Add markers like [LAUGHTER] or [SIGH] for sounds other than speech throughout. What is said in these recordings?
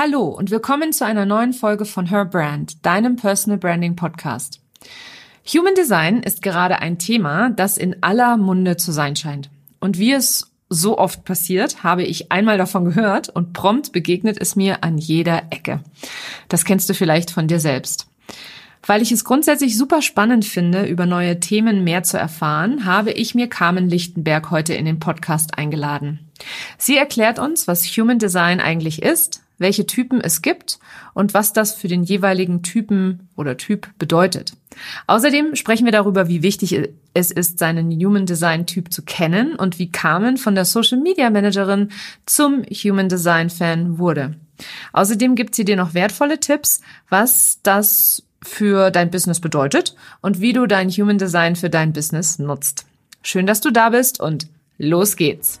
Hallo und willkommen zu einer neuen Folge von Her Brand, deinem Personal Branding Podcast. Human Design ist gerade ein Thema, das in aller Munde zu sein scheint. Und wie es so oft passiert, habe ich einmal davon gehört und prompt begegnet es mir an jeder Ecke. Das kennst du vielleicht von dir selbst. Weil ich es grundsätzlich super spannend finde, über neue Themen mehr zu erfahren, habe ich mir Carmen Lichtenberg heute in den Podcast eingeladen. Sie erklärt uns, was Human Design eigentlich ist, welche Typen es gibt und was das für den jeweiligen Typen oder Typ bedeutet. Außerdem sprechen wir darüber, wie wichtig es ist, seinen Human Design Typ zu kennen und wie Carmen von der Social Media Managerin zum Human Design Fan wurde. Außerdem gibt sie dir noch wertvolle Tipps, was das für dein Business bedeutet und wie du dein Human Design für dein Business nutzt. Schön, dass du da bist und los geht's.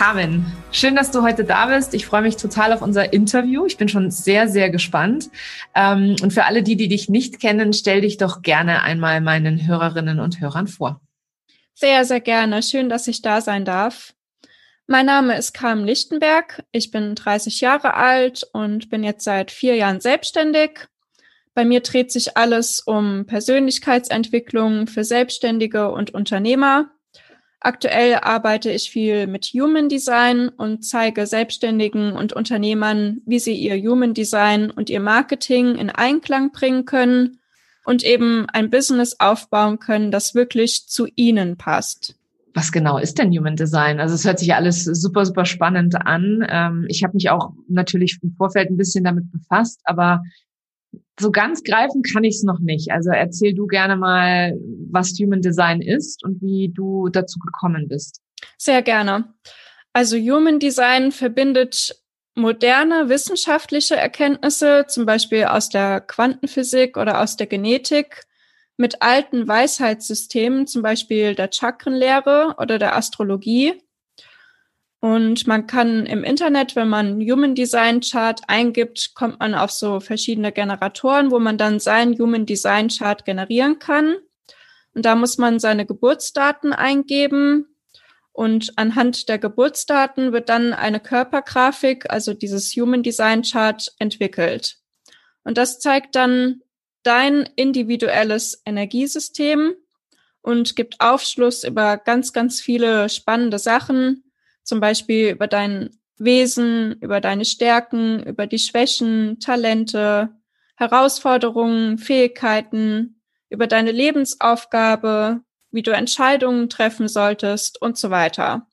Carmen, schön, dass du heute da bist. Ich freue mich total auf unser Interview. Ich bin schon sehr, sehr gespannt. Ähm, und für alle die, die dich nicht kennen, stell dich doch gerne einmal meinen Hörerinnen und Hörern vor. Sehr, sehr gerne. Schön, dass ich da sein darf. Mein Name ist Carmen Lichtenberg. Ich bin 30 Jahre alt und bin jetzt seit vier Jahren selbstständig. Bei mir dreht sich alles um Persönlichkeitsentwicklung für Selbstständige und Unternehmer. Aktuell arbeite ich viel mit Human Design und zeige Selbstständigen und Unternehmern, wie sie ihr Human Design und ihr Marketing in Einklang bringen können und eben ein Business aufbauen können, das wirklich zu ihnen passt. Was genau ist denn Human Design? Also es hört sich alles super, super spannend an. Ähm, ich habe mich auch natürlich im Vorfeld ein bisschen damit befasst, aber so ganz greifen kann ich es noch nicht. Also erzähl du gerne mal, was Human Design ist und wie du dazu gekommen bist. Sehr gerne. Also Human Design verbindet moderne wissenschaftliche Erkenntnisse, zum Beispiel aus der Quantenphysik oder aus der Genetik, mit alten Weisheitssystemen, zum Beispiel der Chakrenlehre oder der Astrologie und man kann im Internet, wenn man Human Design Chart eingibt, kommt man auf so verschiedene Generatoren, wo man dann seinen Human Design Chart generieren kann. Und da muss man seine Geburtsdaten eingeben. Und anhand der Geburtsdaten wird dann eine Körpergrafik, also dieses Human Design Chart, entwickelt. Und das zeigt dann dein individuelles Energiesystem und gibt Aufschluss über ganz, ganz viele spannende Sachen, zum Beispiel über dein Wesen, über deine Stärken, über die Schwächen, Talente, Herausforderungen, Fähigkeiten, über deine Lebensaufgabe, wie du Entscheidungen treffen solltest und so weiter.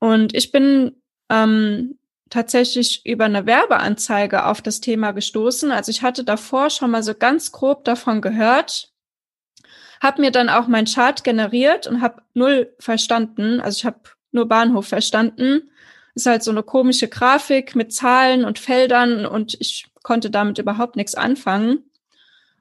Und ich bin ähm, tatsächlich über eine Werbeanzeige auf das Thema gestoßen. Also ich hatte davor schon mal so ganz grob davon gehört, habe mir dann auch mein Chart generiert und habe null verstanden. Also ich habe nur Bahnhof verstanden. Ist halt so eine komische Grafik mit Zahlen und Feldern und ich konnte damit überhaupt nichts anfangen.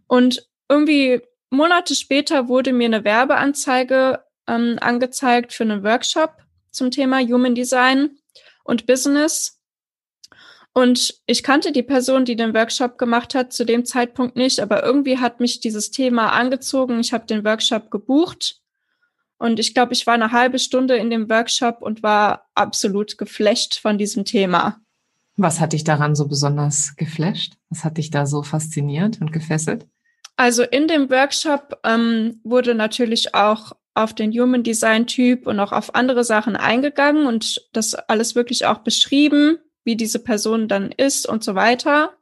Und irgendwie Monate später wurde mir eine Werbeanzeige ähm, angezeigt für einen Workshop zum Thema Human Design und Business. Und ich kannte die Person, die den Workshop gemacht hat, zu dem Zeitpunkt nicht, aber irgendwie hat mich dieses Thema angezogen. Ich habe den Workshop gebucht und ich glaube, ich war eine halbe Stunde in dem Workshop und war absolut geflasht von diesem Thema. Was hat dich daran so besonders geflasht? Was hat dich da so fasziniert und gefesselt? Also in dem Workshop ähm, wurde natürlich auch auf den Human Design Typ und auch auf andere Sachen eingegangen und das alles wirklich auch beschrieben, wie diese Person dann ist und so weiter.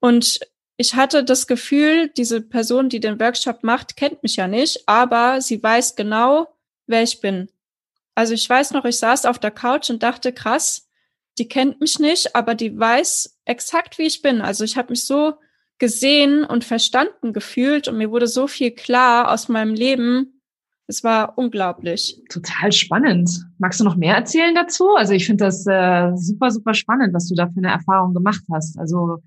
Und ich hatte das Gefühl, diese Person, die den Workshop macht, kennt mich ja nicht, aber sie weiß genau, wer ich bin. Also ich weiß noch, ich saß auf der Couch und dachte, krass, die kennt mich nicht, aber die weiß exakt, wie ich bin. Also ich habe mich so gesehen und verstanden gefühlt und mir wurde so viel klar aus meinem Leben. Es war unglaublich. Total spannend. Magst du noch mehr erzählen dazu? Also ich finde das äh, super, super spannend, was du da für eine Erfahrung gemacht hast. Also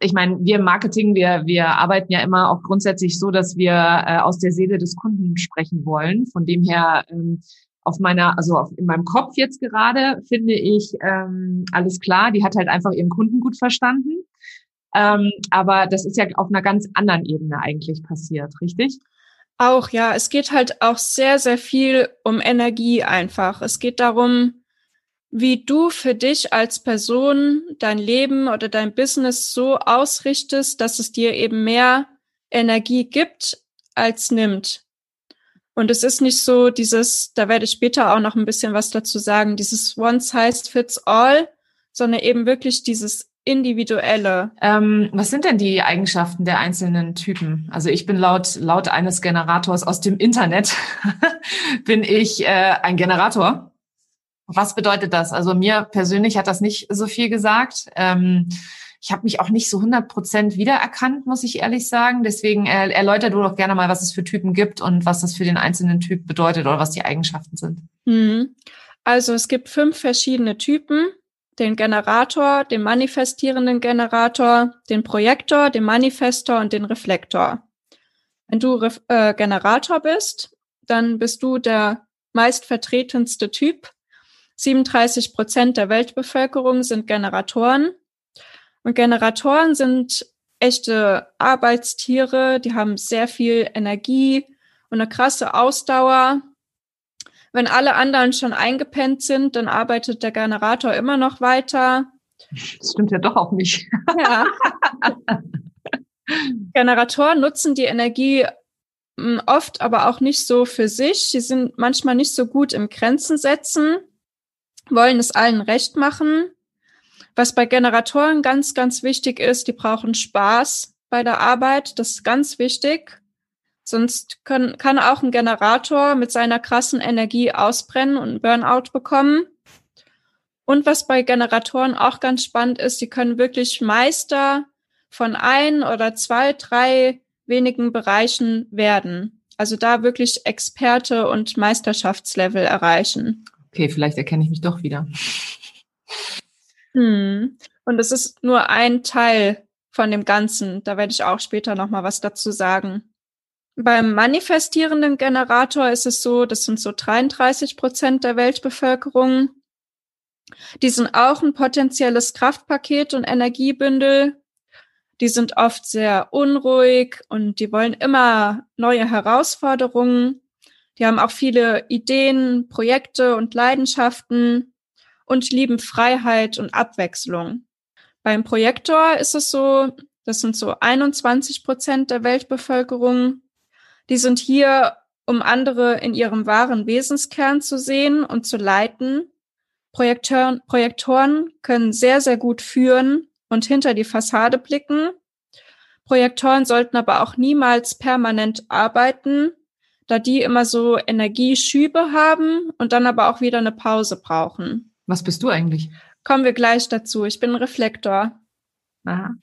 ich meine, wir im Marketing, wir, wir arbeiten ja immer auch grundsätzlich so, dass wir äh, aus der Seele des Kunden sprechen wollen. Von dem her ähm, auf meiner, also auf, in meinem Kopf jetzt gerade finde ich ähm, alles klar. Die hat halt einfach ihren Kunden gut verstanden. Ähm, aber das ist ja auf einer ganz anderen Ebene eigentlich passiert, richtig? Auch, ja. Es geht halt auch sehr, sehr viel um Energie einfach. Es geht darum, wie du für dich als Person dein Leben oder dein Business so ausrichtest, dass es dir eben mehr Energie gibt als nimmt. Und es ist nicht so dieses, da werde ich später auch noch ein bisschen was dazu sagen, dieses One Size Fits All, sondern eben wirklich dieses individuelle. Ähm, was sind denn die Eigenschaften der einzelnen Typen? Also ich bin laut laut eines Generators aus dem Internet [LAUGHS] bin ich äh, ein Generator. Was bedeutet das? Also mir persönlich hat das nicht so viel gesagt. Ähm, ich habe mich auch nicht so 100 Prozent wiedererkannt, muss ich ehrlich sagen. Deswegen äh, erläuter du doch gerne mal, was es für Typen gibt und was das für den einzelnen Typ bedeutet oder was die Eigenschaften sind. Mhm. Also es gibt fünf verschiedene Typen den Generator, den manifestierenden Generator, den Projektor, den Manifestor und den Reflektor. Wenn du äh, Generator bist, dann bist du der meistvertretenste Typ. 37 Prozent der Weltbevölkerung sind Generatoren. Und Generatoren sind echte Arbeitstiere, die haben sehr viel Energie und eine krasse Ausdauer wenn alle anderen schon eingepennt sind, dann arbeitet der Generator immer noch weiter. Das stimmt ja doch auch nicht. Ja. [LAUGHS] Generatoren nutzen die Energie hm, oft aber auch nicht so für sich. Sie sind manchmal nicht so gut im Grenzen setzen, wollen es allen recht machen. Was bei Generatoren ganz, ganz wichtig ist, die brauchen Spaß bei der Arbeit. Das ist ganz wichtig. Sonst können, kann auch ein Generator mit seiner krassen Energie ausbrennen und Burnout bekommen. Und was bei Generatoren auch ganz spannend ist, die können wirklich Meister von ein oder zwei, drei wenigen Bereichen werden. Also da wirklich Experte und Meisterschaftslevel erreichen. Okay, vielleicht erkenne ich mich doch wieder. Hm. Und es ist nur ein Teil von dem Ganzen. Da werde ich auch später noch mal was dazu sagen. Beim manifestierenden Generator ist es so, das sind so 33 Prozent der Weltbevölkerung. Die sind auch ein potenzielles Kraftpaket und Energiebündel. Die sind oft sehr unruhig und die wollen immer neue Herausforderungen. Die haben auch viele Ideen, Projekte und Leidenschaften und lieben Freiheit und Abwechslung. Beim Projektor ist es so, das sind so 21 Prozent der Weltbevölkerung. Die sind hier, um andere in ihrem wahren Wesenskern zu sehen und zu leiten. Projektoren, Projektoren können sehr, sehr gut führen und hinter die Fassade blicken. Projektoren sollten aber auch niemals permanent arbeiten, da die immer so Energieschübe haben und dann aber auch wieder eine Pause brauchen. Was bist du eigentlich? Kommen wir gleich dazu. Ich bin Reflektor. Aha.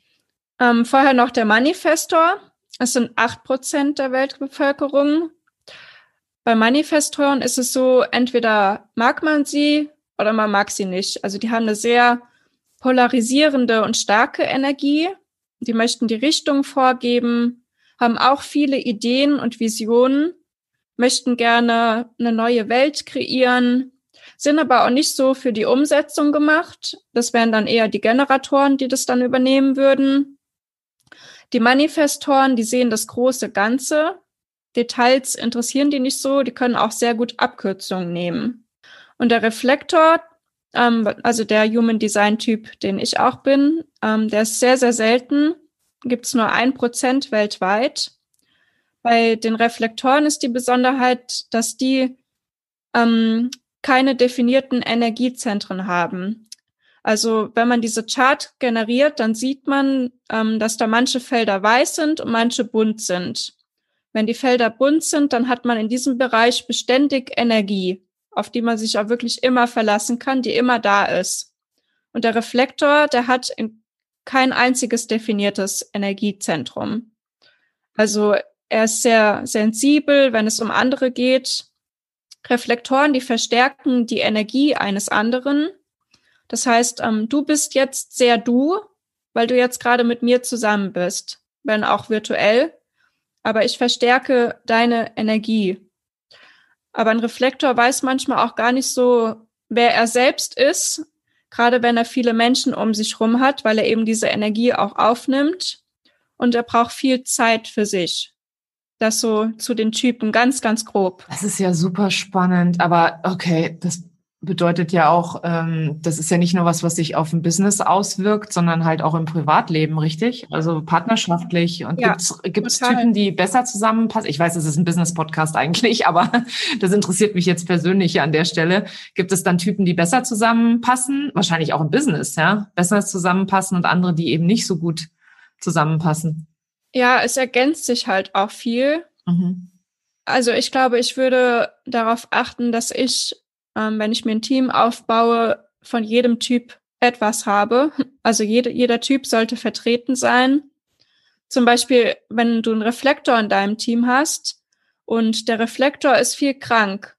Ähm, vorher noch der Manifestor. Es sind acht Prozent der Weltbevölkerung. Bei Manifestoren ist es so, entweder mag man sie oder man mag sie nicht. Also die haben eine sehr polarisierende und starke Energie. Die möchten die Richtung vorgeben, haben auch viele Ideen und Visionen, möchten gerne eine neue Welt kreieren, sind aber auch nicht so für die Umsetzung gemacht. Das wären dann eher die Generatoren, die das dann übernehmen würden. Die Manifestoren, die sehen das große Ganze. Details interessieren die nicht so, die können auch sehr gut Abkürzungen nehmen. Und der Reflektor, ähm, also der Human Design Typ, den ich auch bin, ähm, der ist sehr, sehr selten. Gibt es nur ein Prozent weltweit. Bei den Reflektoren ist die Besonderheit, dass die ähm, keine definierten Energiezentren haben. Also wenn man diese Chart generiert, dann sieht man, ähm, dass da manche Felder weiß sind und manche bunt sind. Wenn die Felder bunt sind, dann hat man in diesem Bereich beständig Energie, auf die man sich auch wirklich immer verlassen kann, die immer da ist. Und der Reflektor, der hat in kein einziges definiertes Energiezentrum. Also er ist sehr sensibel, wenn es um andere geht. Reflektoren, die verstärken die Energie eines anderen. Das heißt, ähm, du bist jetzt sehr du, weil du jetzt gerade mit mir zusammen bist, wenn auch virtuell. Aber ich verstärke deine Energie. Aber ein Reflektor weiß manchmal auch gar nicht so, wer er selbst ist, gerade wenn er viele Menschen um sich rum hat, weil er eben diese Energie auch aufnimmt. Und er braucht viel Zeit für sich. Das so zu den Typen ganz, ganz grob. Das ist ja super spannend, aber okay, das bedeutet ja auch, ähm, das ist ja nicht nur was, was sich auf ein Business auswirkt, sondern halt auch im Privatleben, richtig? Also partnerschaftlich. Und ja, gibt es Typen, die besser zusammenpassen? Ich weiß, es ist ein Business-Podcast eigentlich, [LAUGHS] aber das interessiert mich jetzt persönlich an der Stelle. Gibt es dann Typen, die besser zusammenpassen? Wahrscheinlich auch im Business, ja? Besser zusammenpassen und andere, die eben nicht so gut zusammenpassen. Ja, es ergänzt sich halt auch viel. Mhm. Also ich glaube, ich würde darauf achten, dass ich, ähm, wenn ich mir ein Team aufbaue, von jedem Typ etwas habe. Also jede, jeder Typ sollte vertreten sein. Zum Beispiel, wenn du einen Reflektor in deinem Team hast und der Reflektor ist viel krank,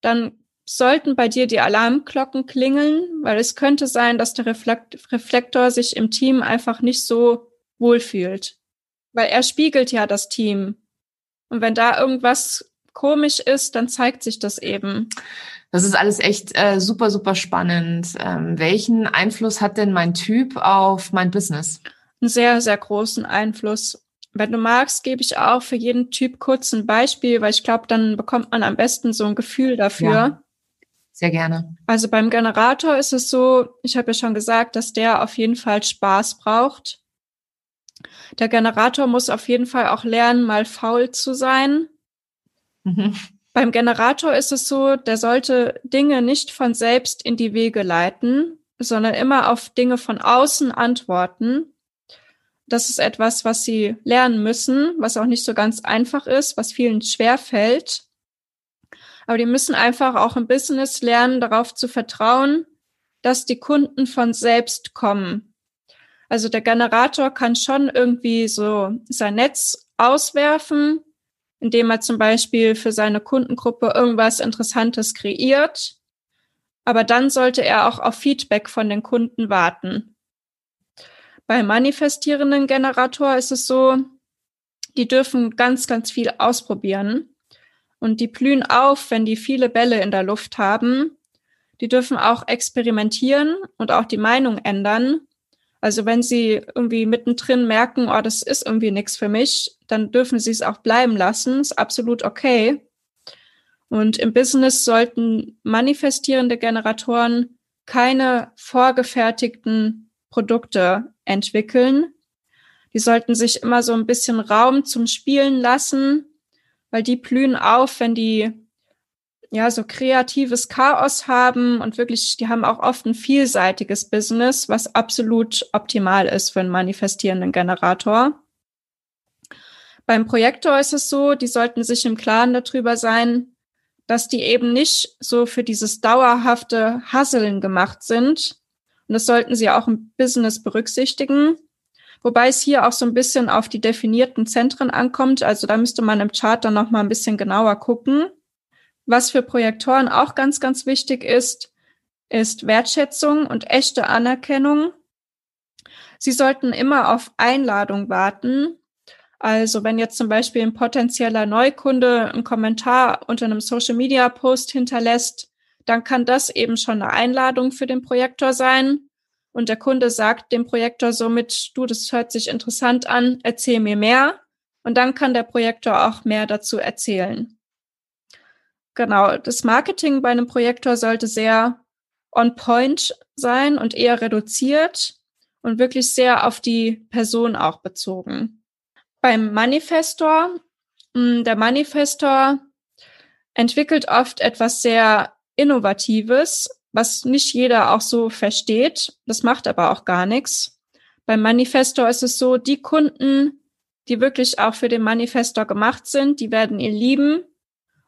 dann sollten bei dir die Alarmglocken klingeln, weil es könnte sein, dass der Reflektor sich im Team einfach nicht so wohlfühlt. Weil er spiegelt ja das Team. Und wenn da irgendwas komisch ist, dann zeigt sich das eben. Das ist alles echt äh, super, super spannend. Ähm, welchen Einfluss hat denn mein Typ auf mein Business? Einen sehr, sehr großen Einfluss. Wenn du magst, gebe ich auch für jeden Typ kurz ein Beispiel, weil ich glaube, dann bekommt man am besten so ein Gefühl dafür. Ja, sehr gerne. Also beim Generator ist es so, ich habe ja schon gesagt, dass der auf jeden Fall Spaß braucht. Der Generator muss auf jeden Fall auch lernen, mal faul zu sein. Mhm. Beim Generator ist es so, der sollte Dinge nicht von selbst in die Wege leiten, sondern immer auf Dinge von außen antworten. Das ist etwas, was sie lernen müssen, was auch nicht so ganz einfach ist, was vielen schwer fällt. Aber die müssen einfach auch im Business lernen, darauf zu vertrauen, dass die Kunden von selbst kommen. Also der Generator kann schon irgendwie so sein Netz auswerfen, indem er zum Beispiel für seine Kundengruppe irgendwas Interessantes kreiert. Aber dann sollte er auch auf Feedback von den Kunden warten. Bei manifestierenden Generator ist es so, die dürfen ganz, ganz viel ausprobieren. Und die blühen auf, wenn die viele Bälle in der Luft haben. Die dürfen auch experimentieren und auch die Meinung ändern. Also wenn Sie irgendwie mittendrin merken, oh, das ist irgendwie nichts für mich, dann dürfen Sie es auch bleiben lassen. Ist absolut okay. Und im Business sollten manifestierende Generatoren keine vorgefertigten Produkte entwickeln. Die sollten sich immer so ein bisschen Raum zum Spielen lassen, weil die blühen auf, wenn die ja, so kreatives Chaos haben und wirklich, die haben auch oft ein vielseitiges Business, was absolut optimal ist für einen manifestierenden Generator. Beim Projektor ist es so, die sollten sich im Klaren darüber sein, dass die eben nicht so für dieses dauerhafte Hasseln gemacht sind. Und das sollten sie auch im Business berücksichtigen. Wobei es hier auch so ein bisschen auf die definierten Zentren ankommt. Also da müsste man im Chart dann noch mal ein bisschen genauer gucken. Was für Projektoren auch ganz, ganz wichtig ist, ist Wertschätzung und echte Anerkennung. Sie sollten immer auf Einladung warten. Also wenn jetzt zum Beispiel ein potenzieller Neukunde einen Kommentar unter einem Social-Media-Post hinterlässt, dann kann das eben schon eine Einladung für den Projektor sein. Und der Kunde sagt dem Projektor somit, du, das hört sich interessant an, erzähl mir mehr. Und dann kann der Projektor auch mehr dazu erzählen. Genau, das Marketing bei einem Projektor sollte sehr on point sein und eher reduziert und wirklich sehr auf die Person auch bezogen. Beim Manifestor, hm, der Manifestor entwickelt oft etwas sehr Innovatives, was nicht jeder auch so versteht. Das macht aber auch gar nichts. Beim Manifestor ist es so, die Kunden, die wirklich auch für den Manifestor gemacht sind, die werden ihn lieben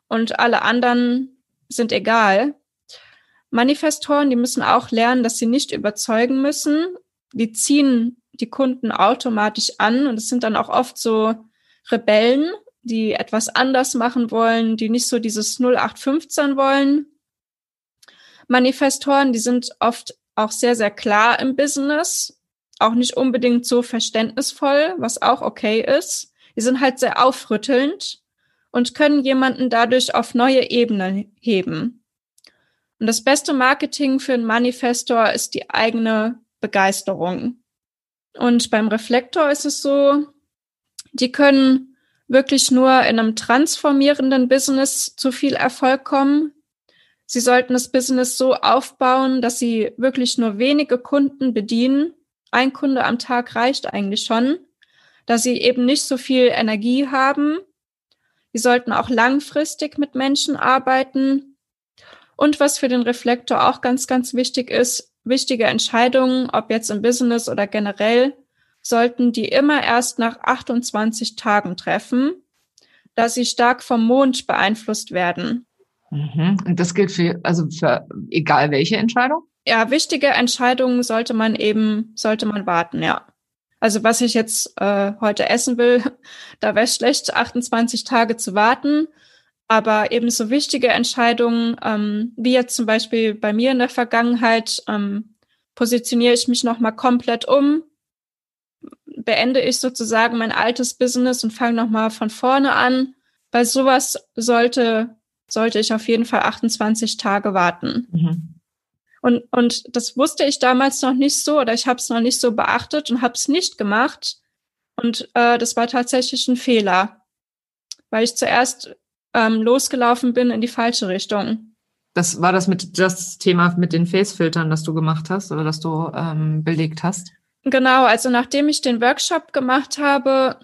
und alle anderen sind egal. Manifestoren, die müssen auch lernen, dass sie nicht überzeugen müssen. die ziehen die Kunden automatisch an und es sind dann auch oft so Rebellen, die etwas anders machen wollen, die nicht so dieses 0815 wollen. Manifestoren, die sind oft auch sehr, sehr klar im Business, auch nicht unbedingt so verständnisvoll, was auch okay ist. Die sind halt sehr aufrüttelnd und können jemanden dadurch auf neue Ebenen heben. Und das beste Marketing für einen Manifestor ist die eigene Begeisterung. Und beim Reflektor ist es so, die können wirklich nur in einem transformierenden Business zu viel Erfolg kommen. Sie sollten das Business so aufbauen, dass sie wirklich nur wenige Kunden bedienen. Ein Kunde am Tag reicht eigentlich schon, dass sie eben nicht so viel Energie haben. Sie sollten auch langfristig mit Menschen arbeiten. Und was für den Reflektor auch ganz, ganz wichtig ist, wichtige Entscheidungen, ob jetzt im Business oder generell, sollten die immer erst nach 28 Tagen treffen, da sie stark vom Mond beeinflusst werden. Mhm. Und das gilt für, also für egal welche Entscheidung? Ja, wichtige Entscheidungen sollte man eben, sollte man warten, ja. Also was ich jetzt äh, heute essen will, [LAUGHS] da wäre schlecht, 28 Tage zu warten. Aber eben so wichtige Entscheidungen, ähm, wie jetzt zum Beispiel bei mir in der Vergangenheit, ähm, positioniere ich mich nochmal komplett um, beende ich sozusagen mein altes Business und fange nochmal von vorne an. Bei sowas sollte, sollte ich auf jeden Fall 28 Tage warten. Mhm. Und, und das wusste ich damals noch nicht so oder ich habe es noch nicht so beachtet und habe es nicht gemacht. Und äh, das war tatsächlich ein Fehler, weil ich zuerst ähm, losgelaufen bin in die falsche Richtung. Das war das mit das Thema mit den Facefiltern, das du gemacht hast oder das du ähm, belegt hast? Genau, also nachdem ich den Workshop gemacht habe,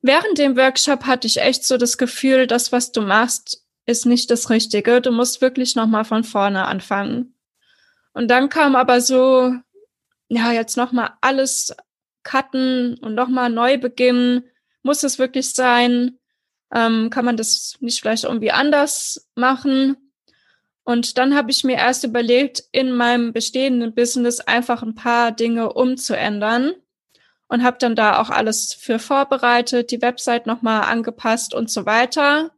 während dem Workshop hatte ich echt so das Gefühl, das, was du machst, ist nicht das Richtige. Du musst wirklich nochmal von vorne anfangen. Und dann kam aber so, ja, jetzt nochmal alles cutten und nochmal neu beginnen. Muss es wirklich sein? Ähm, kann man das nicht vielleicht irgendwie anders machen? Und dann habe ich mir erst überlegt, in meinem bestehenden Business einfach ein paar Dinge umzuändern und habe dann da auch alles für vorbereitet, die Website nochmal angepasst und so weiter.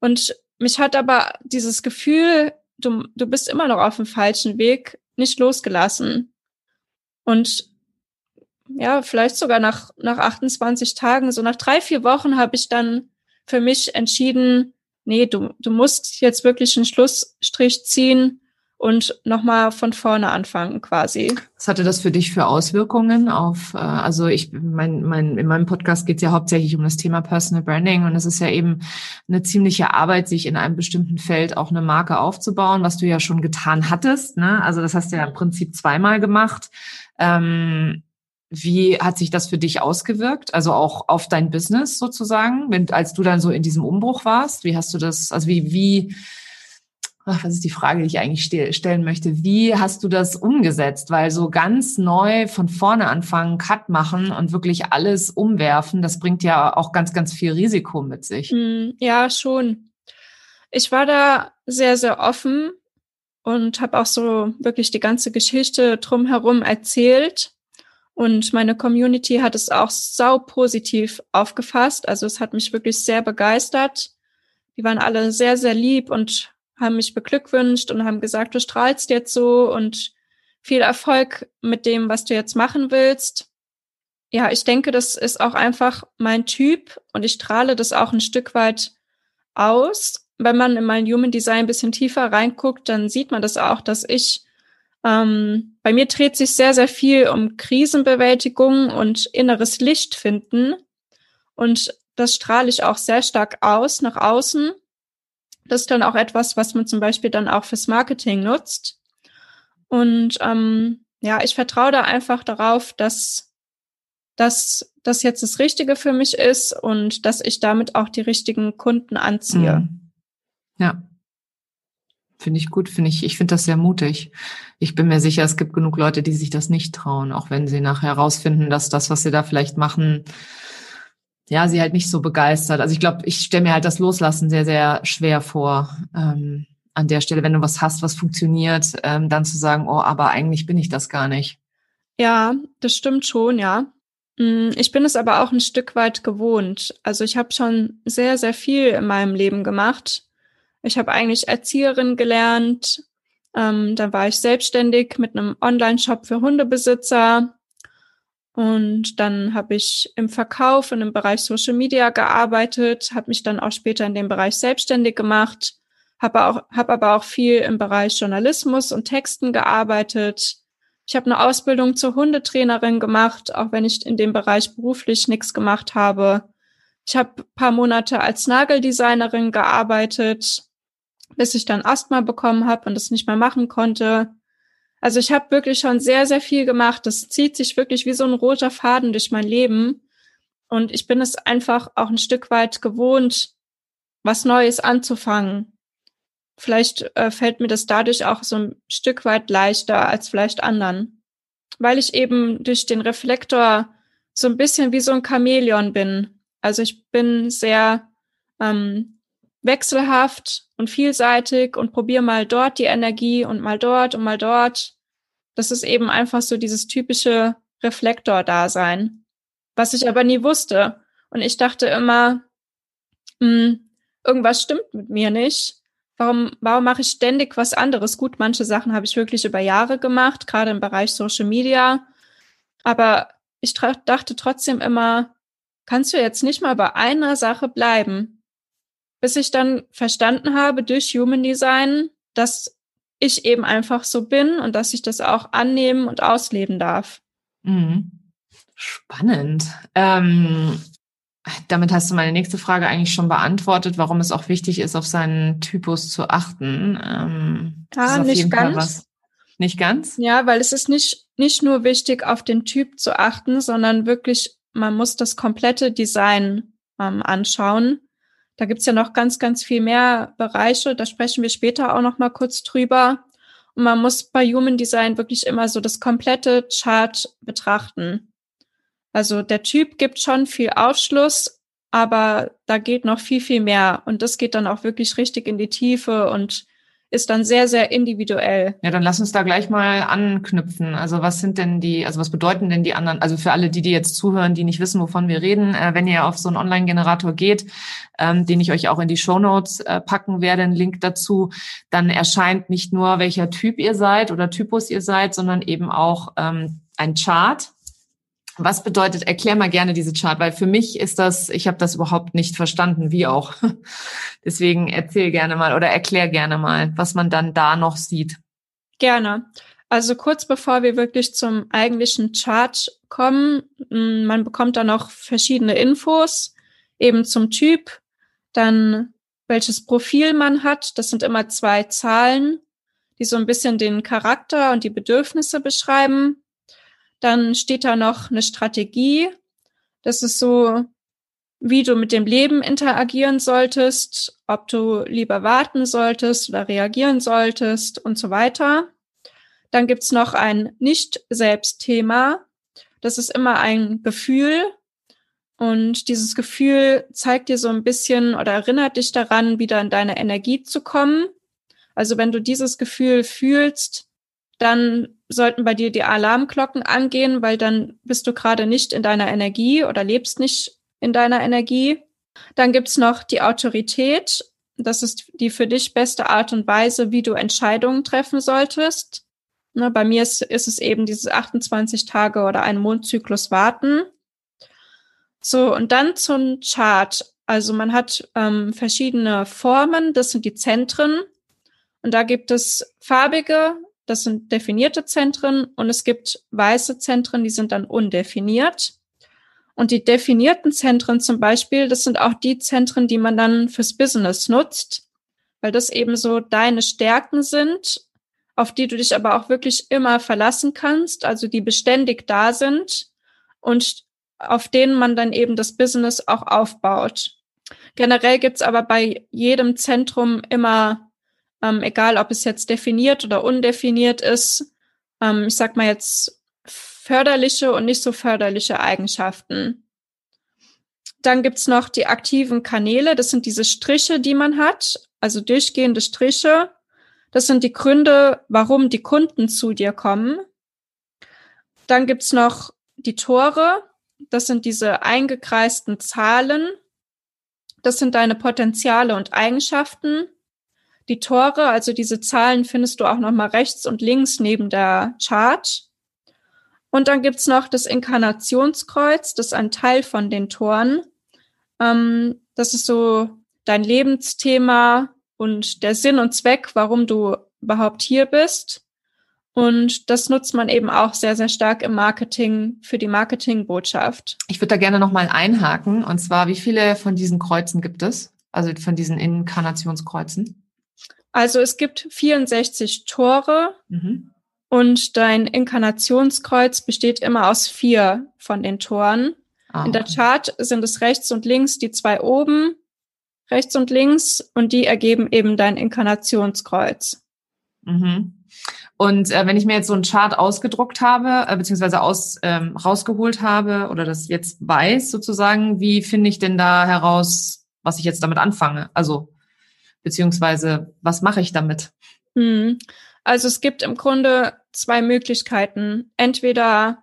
Und mich hat aber dieses Gefühl, du, du bist immer noch auf dem falschen Weg, nicht losgelassen. Und ja, vielleicht sogar nach, nach 28 Tagen, so nach drei, vier Wochen habe ich dann für mich entschieden, nee, du, du musst jetzt wirklich einen Schlussstrich ziehen und nochmal von vorne anfangen quasi. Was hatte das für dich für Auswirkungen auf, äh, also ich, mein, mein, in meinem Podcast geht es ja hauptsächlich um das Thema Personal Branding und es ist ja eben eine ziemliche Arbeit, sich in einem bestimmten Feld auch eine Marke aufzubauen, was du ja schon getan hattest. Ne? Also das hast du ja im Prinzip zweimal gemacht. Ähm, wie hat sich das für dich ausgewirkt? Also auch auf dein Business sozusagen, wenn, als du dann so in diesem Umbruch warst? Wie hast du das, also wie, wie, ach, was ist die Frage, die ich eigentlich stellen möchte? Wie hast du das umgesetzt? Weil so ganz neu von vorne anfangen, Cut machen und wirklich alles umwerfen, das bringt ja auch ganz, ganz viel Risiko mit sich. Hm, ja, schon. Ich war da sehr, sehr offen und habe auch so wirklich die ganze Geschichte drumherum erzählt und meine Community hat es auch sau positiv aufgefasst. Also es hat mich wirklich sehr begeistert. Die waren alle sehr, sehr lieb und haben mich beglückwünscht und haben gesagt, du strahlst jetzt so und viel Erfolg mit dem, was du jetzt machen willst. Ja, ich denke, das ist auch einfach mein Typ und ich strahle das auch ein Stück weit aus. Wenn man in mein Human Design ein bisschen tiefer reinguckt, dann sieht man das auch, dass ich ähm, bei mir dreht sich sehr, sehr viel um Krisenbewältigung und inneres Licht finden. Und das strahle ich auch sehr stark aus, nach außen. Das ist dann auch etwas, was man zum Beispiel dann auch fürs Marketing nutzt. Und ähm, ja, ich vertraue da einfach darauf, dass, dass das jetzt das Richtige für mich ist und dass ich damit auch die richtigen Kunden anziehe. Mhm. Ja, Finde ich gut, finde ich, ich finde das sehr mutig. Ich bin mir sicher, es gibt genug Leute, die sich das nicht trauen, auch wenn sie nachher herausfinden, dass das, was sie da vielleicht machen, ja, sie halt nicht so begeistert. Also ich glaube, ich stelle mir halt das Loslassen sehr, sehr schwer vor. Ähm, an der Stelle, wenn du was hast, was funktioniert, ähm, dann zu sagen, oh, aber eigentlich bin ich das gar nicht. Ja, das stimmt schon, ja. Mm, ich bin es aber auch ein Stück weit gewohnt. Also ich habe schon sehr, sehr viel in meinem Leben gemacht. Ich habe eigentlich Erzieherin gelernt. Ähm, dann war ich selbstständig mit einem Online-Shop für Hundebesitzer. Und dann habe ich im Verkauf und im Bereich Social Media gearbeitet, habe mich dann auch später in dem Bereich selbstständig gemacht, habe auch aber auch viel im Bereich Journalismus und Texten gearbeitet. Ich habe eine Ausbildung zur Hundetrainerin gemacht, auch wenn ich in dem Bereich beruflich nichts gemacht habe. Ich habe paar Monate als Nageldesignerin gearbeitet, bis ich dann Asthma bekommen habe und das nicht mehr machen konnte. Also ich habe wirklich schon sehr, sehr viel gemacht. Das zieht sich wirklich wie so ein roter Faden durch mein Leben. Und ich bin es einfach auch ein Stück weit gewohnt, was Neues anzufangen. Vielleicht äh, fällt mir das dadurch auch so ein Stück weit leichter als vielleicht anderen. Weil ich eben durch den Reflektor so ein bisschen wie so ein Chamäleon bin. Also ich bin sehr ähm, wechselhaft und vielseitig und probiere mal dort die Energie und mal dort und mal dort. Das ist eben einfach so dieses typische Reflektor-Dasein, was ich aber nie wusste. Und ich dachte immer, mh, hm, irgendwas stimmt mit mir nicht. Warum, warum mache ich ständig was anderes? Gut, manche Sachen habe ich wirklich über Jahre gemacht, gerade im Bereich Social Media. Aber ich dachte trotzdem immer, kannst du jetzt nicht mal bei einer Sache bleiben? Bis ich dann verstanden habe durch Human Design, dass ich eben einfach so bin und dass ich das auch annehmen und ausleben darf. Mhm. Spannend. Ähm, damit hast du meine nächste Frage eigentlich schon beantwortet, warum es auch wichtig ist, auf seinen Typus zu achten. Ähm, ah, nicht ganz. Nicht ganz? Ja, weil es ist nicht, nicht nur wichtig, auf den Typ zu achten, sondern wirklich, man muss das komplette Design ähm, anschauen. Da gibt's ja noch ganz, ganz viel mehr Bereiche. Da sprechen wir später auch noch mal kurz drüber. Und man muss bei Human Design wirklich immer so das komplette Chart betrachten. Also der Typ gibt schon viel Aufschluss, aber da geht noch viel, viel mehr. Und das geht dann auch wirklich richtig in die Tiefe und ist dann sehr, sehr individuell. Ja, dann lass uns da gleich mal anknüpfen. Also was sind denn die, also was bedeuten denn die anderen, also für alle, die, die jetzt zuhören, die nicht wissen, wovon wir reden, äh, wenn ihr auf so einen Online-Generator geht, ähm, den ich euch auch in die Show Notes äh, packen werde, einen Link dazu, dann erscheint nicht nur, welcher Typ ihr seid oder Typus ihr seid, sondern eben auch ähm, ein Chart was bedeutet, erklär mal gerne diese Chart, weil für mich ist das, ich habe das überhaupt nicht verstanden, wie auch. [LAUGHS] Deswegen erzähl gerne mal oder erklär gerne mal, was man dann da noch sieht. Gerne. Also kurz bevor wir wirklich zum eigentlichen Chart kommen, mm, man bekommt da noch verschiedene Infos, eben zum Typ, dann welches Profil man hat. Das sind immer zwei Zahlen, die so ein bisschen den Charakter und die Bedürfnisse beschreiben. Dann steht da noch eine Strategie. Das ist so, wie du mit dem Leben interagieren solltest, ob du lieber warten solltest oder reagieren solltest und so weiter. Dann gibt's noch ein Nicht-Selbst-Thema. Das ist immer ein Gefühl. Und dieses Gefühl zeigt dir so ein bisschen oder erinnert dich daran, wieder in deine Energie zu kommen. Also wenn du dieses Gefühl fühlst, dann sollten bei dir die Alarmglocken angehen, weil dann bist du gerade nicht in deiner Energie oder lebst nicht in deiner Energie. Dann gibt's noch die Autorität. Das ist die für dich beste Art und Weise, wie du Entscheidungen treffen solltest. Ne, bei mir ist, ist es eben diese 28 Tage oder einen Mondzyklus warten. So, und dann zum Chart. Also man hat ähm, verschiedene Formen, das sind die Zentren. Und da gibt es farbige, das sind definierte Zentren und es gibt weiße Zentren, die sind dann undefiniert. Und die definierten Zentren zum Beispiel, das sind auch die Zentren, die man dann fürs Business nutzt, weil das eben so deine Stärken sind, auf die du dich aber auch wirklich immer verlassen kannst, also die beständig da sind und auf denen man dann eben das Business auch aufbaut. Generell gibt's aber bei jedem Zentrum immer ähm, egal ob es jetzt definiert oder undefiniert ist. Ähm, ich sag mal jetzt förderliche und nicht so förderliche Eigenschaften. Dann gibt's noch die aktiven Kanäle. Das sind diese Striche, die man hat, also durchgehende Striche. Das sind die Gründe, warum die Kunden zu dir kommen. Dann gibt's noch die Tore. Das sind diese eingekreisten Zahlen. Das sind deine Potenziale und Eigenschaften. Die Tore, also diese Zahlen, findest du auch nochmal rechts und links neben der Chart. Und dann gibt's noch das Inkarnationskreuz, das ist ein Teil von den Toren. Ähm, das ist so dein Lebensthema und der Sinn und Zweck, warum du überhaupt hier bist. Und das nutzt man eben auch sehr, sehr stark im Marketing für die Marketingbotschaft. Ich würde da gerne nochmal einhaken. Und zwar, wie viele von diesen Kreuzen gibt es? Also von diesen Inkarnationskreuzen? Also es gibt 64 Tore mhm. und dein Inkarnationskreuz besteht immer aus vier von den Toren. Ah, In der Chart sind es rechts und links die zwei oben, rechts und links, und die ergeben eben dein Inkarnationskreuz. Mhm. Und äh, wenn ich mir jetzt so einen Chart ausgedruckt habe, äh, beziehungsweise aus, ähm, rausgeholt habe oder das jetzt weiß sozusagen, wie finde ich denn da heraus, was ich jetzt damit anfange? Also, beziehungsweise, was mache ich damit? Hm. Also es gibt im Grunde zwei Möglichkeiten. Entweder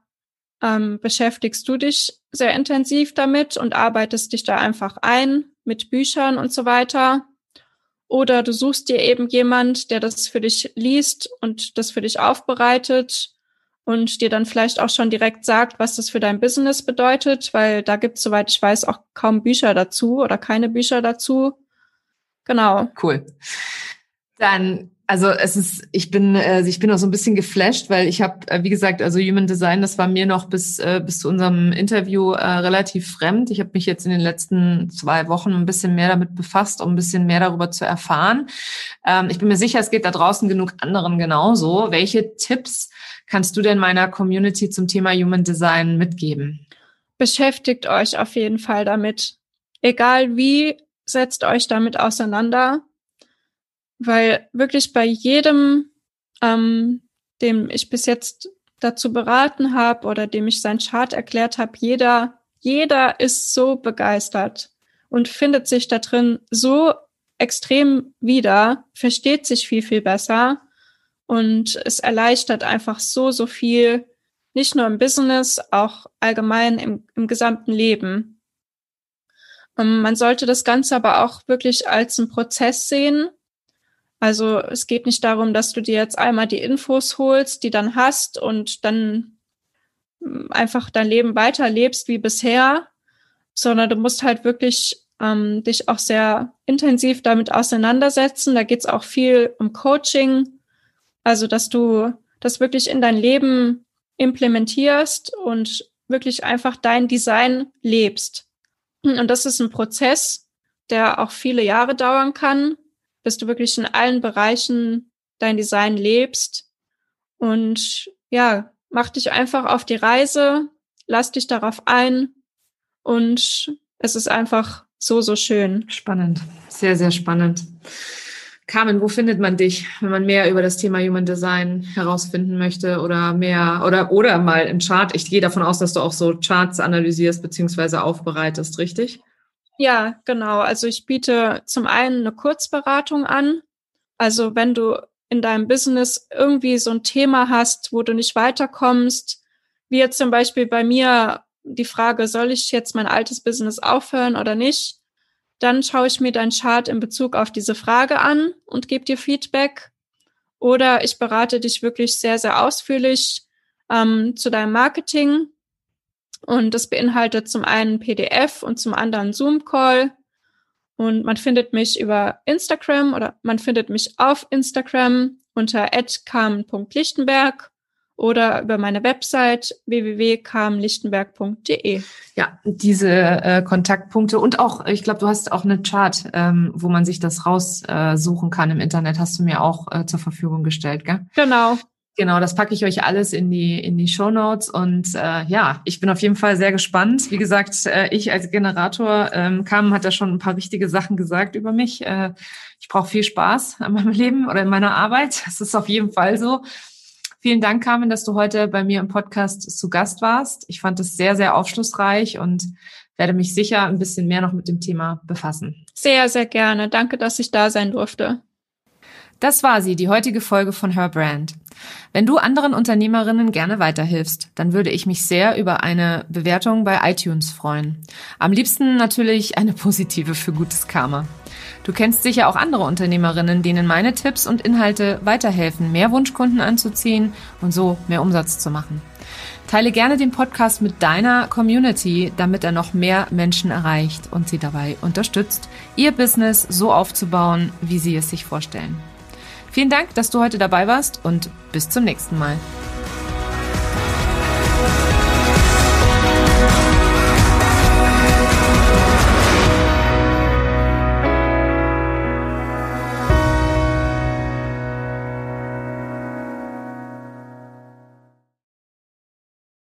ähm, beschäftigst du dich sehr intensiv damit und arbeitest dich da einfach ein mit Büchern und so weiter. Oder du suchst dir eben jemand, der das für dich liest und das für dich aufbereitet und dir dann vielleicht auch schon direkt sagt, was das für dein Business bedeutet, weil da gibt es, soweit ich weiß, auch kaum Bücher dazu oder keine Bücher dazu. Genau. Cool. Dann also es ist, ich bin, äh, ich bin auch so ein bisschen geflasht, weil ich habe, äh, wie gesagt, also Human Design, das war mir noch bis äh, bis zu unserem Interview äh, relativ fremd. Ich habe mich jetzt in den letzten zwei Wochen ein bisschen mehr damit befasst, um ein bisschen mehr darüber zu erfahren. Ähm, ich bin mir sicher, es geht da draußen genug anderen genauso. Welche Tipps kannst du denn meiner Community zum Thema Human Design mitgeben? Beschäftigt euch auf jeden Fall damit. Egal wie, setzt euch damit auseinander weil wirklich bei jedem, ähm, dem ich bis jetzt dazu beraten habe oder dem ich sein Chart erklärt habe, jeder, jeder ist so begeistert und findet sich da drin so extrem wieder, versteht sich viel, viel besser und es erleichtert einfach so, so viel, nicht nur im Business, auch allgemein im, im gesamten Leben. Ähm, man sollte das Ganze aber auch wirklich als einen Prozess sehen, also es geht nicht darum, dass du dir jetzt einmal die Infos holst, die dann hast und dann hm, einfach dein Leben weiterlebst wie bisher, sondern du musst halt wirklich ähm, dich auch sehr intensiv damit auseinandersetzen. Da geht es auch viel um Coaching, also dass du das wirklich in dein Leben implementierst und wirklich einfach dein Design lebst. Und das ist ein Prozess, der auch viele Jahre dauern kann bis du wirklich in allen Bereichen dein Design lebst. Und ja, mach dich einfach auf die Reise, lass dich darauf ein und es ist einfach so, so schön. Spannend, sehr, sehr spannend. Carmen, wo findet man dich, wenn man mehr über das Thema Human Design herausfinden möchte oder mehr oder oder mal im Chart? Ich gehe davon aus, dass du auch so Charts analysierst beziehungsweise aufbereitest, richtig? Ja, genau. Also ich biete zum einen eine Kurzberatung an. Also wenn du in deinem Business irgendwie so ein Thema hast, wo du nicht weiterkommst, wie jetzt zum Beispiel bei mir die Frage, soll ich jetzt mein altes Business aufhören oder nicht? Dann schaue ich mir dein Chart in Bezug auf diese Frage an und gebe dir Feedback. Oder ich berate dich wirklich sehr, sehr ausführlich ähm, zu deinem Marketing und das beinhaltet zum einen PDF und zum anderen Zoom-Call. Und man findet mich über Instagram oder man findet mich auf Instagram unter carmen.lichtenberg oder über meine Website www.carmenlichtenberg.de. Ja, diese äh, Kontaktpunkte und auch, ich glaube, du hast auch eine Chart, ähm, wo man sich das raussuchen äh, kann im Internet, hast du mir auch äh, zur Verfügung gestellt, gell? Genau. Genau, das packe ich euch alles in die in die Show Notes und äh, ja, ich bin auf jeden Fall sehr gespannt. Wie gesagt, äh, ich als Generator ähm, kam, hat da schon ein paar wichtige Sachen gesagt über mich. Äh, ich brauche viel Spaß an meinem Leben oder in meiner Arbeit. Das ist auf jeden Fall so. Vielen Dank, Carmen, dass du heute bei mir im Podcast zu Gast warst. Ich fand es sehr, sehr aufschlussreich und werde mich sicher ein bisschen mehr noch mit dem Thema befassen. Sehr, sehr gerne. Danke, dass ich da sein durfte. Das war sie, die heutige Folge von Her Brand. Wenn du anderen Unternehmerinnen gerne weiterhilfst, dann würde ich mich sehr über eine Bewertung bei iTunes freuen. Am liebsten natürlich eine positive für gutes Karma. Du kennst sicher auch andere Unternehmerinnen, denen meine Tipps und Inhalte weiterhelfen, mehr Wunschkunden anzuziehen und so mehr Umsatz zu machen. Teile gerne den Podcast mit deiner Community, damit er noch mehr Menschen erreicht und sie dabei unterstützt, ihr Business so aufzubauen, wie sie es sich vorstellen. Vielen Dank, dass du heute dabei warst und bis zum nächsten Mal.